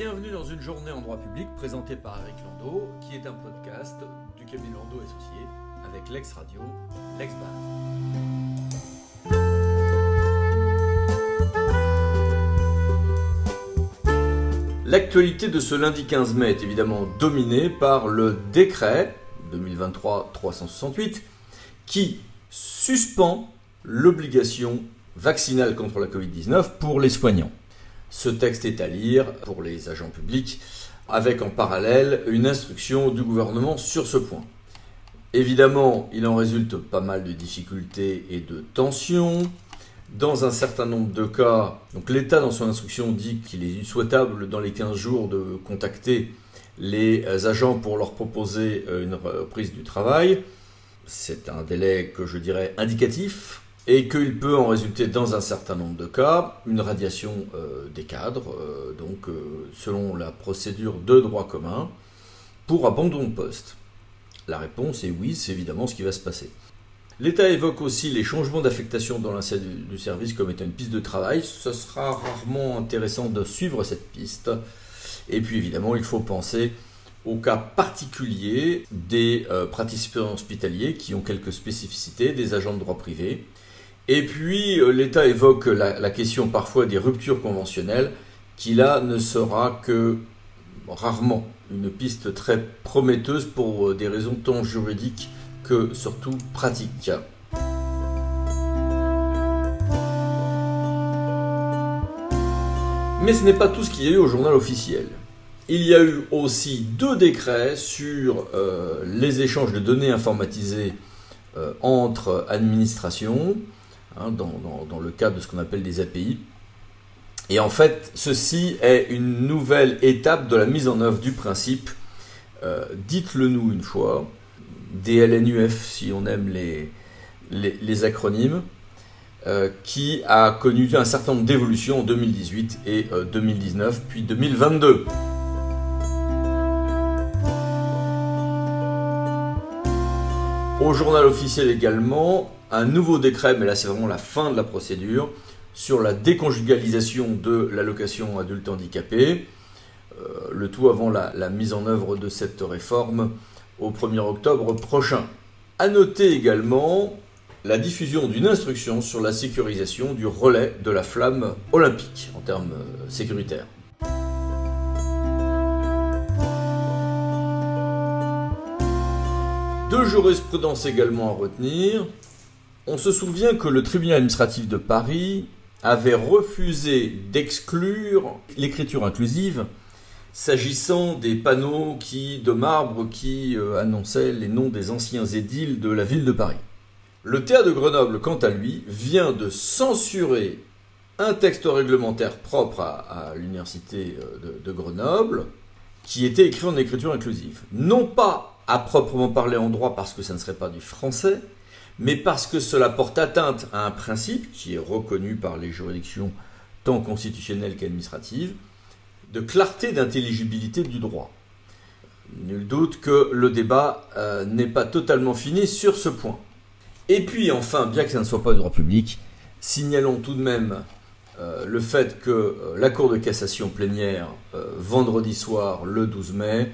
une journée en droit public présentée par Eric Landau, qui est un podcast du cabinet Landau Associé avec l'ex radio, l'ex L'actualité de ce lundi 15 mai est évidemment dominée par le décret 2023-368 qui suspend l'obligation vaccinale contre la Covid-19 pour les soignants. Ce texte est à lire pour les agents publics avec en parallèle une instruction du gouvernement sur ce point. Évidemment, il en résulte pas mal de difficultés et de tensions. Dans un certain nombre de cas, l'État dans son instruction dit qu'il est souhaitable dans les 15 jours de contacter les agents pour leur proposer une reprise du travail. C'est un délai que je dirais indicatif, et qu'il peut en résulter dans un certain nombre de cas une radiation euh, des cadres, euh, donc euh, selon la procédure de droit commun, pour abandon de poste. La réponse est oui, c'est évidemment ce qui va se passer. L'État évoque aussi les changements d'affectation dans l'ensemble du service comme étant une piste de travail. Ce sera rarement intéressant de suivre cette piste. Et puis évidemment, il faut penser au cas particulier des praticiens hospitaliers qui ont quelques spécificités, des agents de droit privé, et puis euh, l'État évoque la, question parfois des ruptures conventionnelles, qui là ne sera que rarement une piste très prometteuse pour euh, des raisons tant juridiques que surtout pratiques. Mais ce n'est pas tout ce qu'il y a eu au journal officiel. Il y a eu aussi deux décrets sur euh, les échanges de données informatisées entre administrations, Hein, dans, le cadre de ce qu'on appelle des API. Et en fait, ceci est une nouvelle étape de la mise en œuvre du principe, euh, dites-le nous une fois, DLNUF si on aime les, les, acronymes, euh, qui a connu un certain nombre d'évolutions en 2018 et 2019, euh, puis 2022. Au journal officiel également, un nouveau décret, mais là c'est vraiment la fin de la procédure, sur la déconjugalisation de l'allocation adulte handicapé, euh, le tout avant la, mise en œuvre de cette réforme au 1er octobre prochain. A noter également la diffusion d'une instruction sur la sécurisation du relais de la flamme olympique en termes euh, sécuritaires. Deux jurisprudences également à retenir. On se souvient que le tribunal administratif de Paris avait refusé d'exclure l'écriture inclusive s'agissant des panneaux de marbre qui euh, annonçaient les noms des anciens édiles de la ville de Paris. Le théâtre de Grenoble, quant à lui, vient de censurer un texte réglementaire propre à, l'université euh, de Grenoble qui était écrit en écriture inclusive. Non pas à proprement parler en droit parce que ça ne serait pas du français, mais parce que cela porte atteinte à un principe qui est reconnu par les juridictions tant constitutionnelles qu'administratives, de clarté d'intelligibilité du droit. Nul doute que le débat euh, n'est pas totalement fini sur ce point. Et puis enfin, bien que ça ne soit pas du droit public, signalons tout de même euh, le fait que euh, la Cour de cassation plénière, vendredi soir, le 12 mai,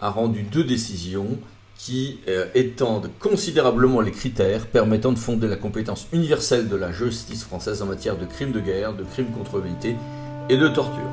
a rendu deux décisions qui euh, étendent considérablement les critères permettant de fonder la compétence universelle de la justice française en matière de crimes de guerre, de crimes contre l'humanité et de torture.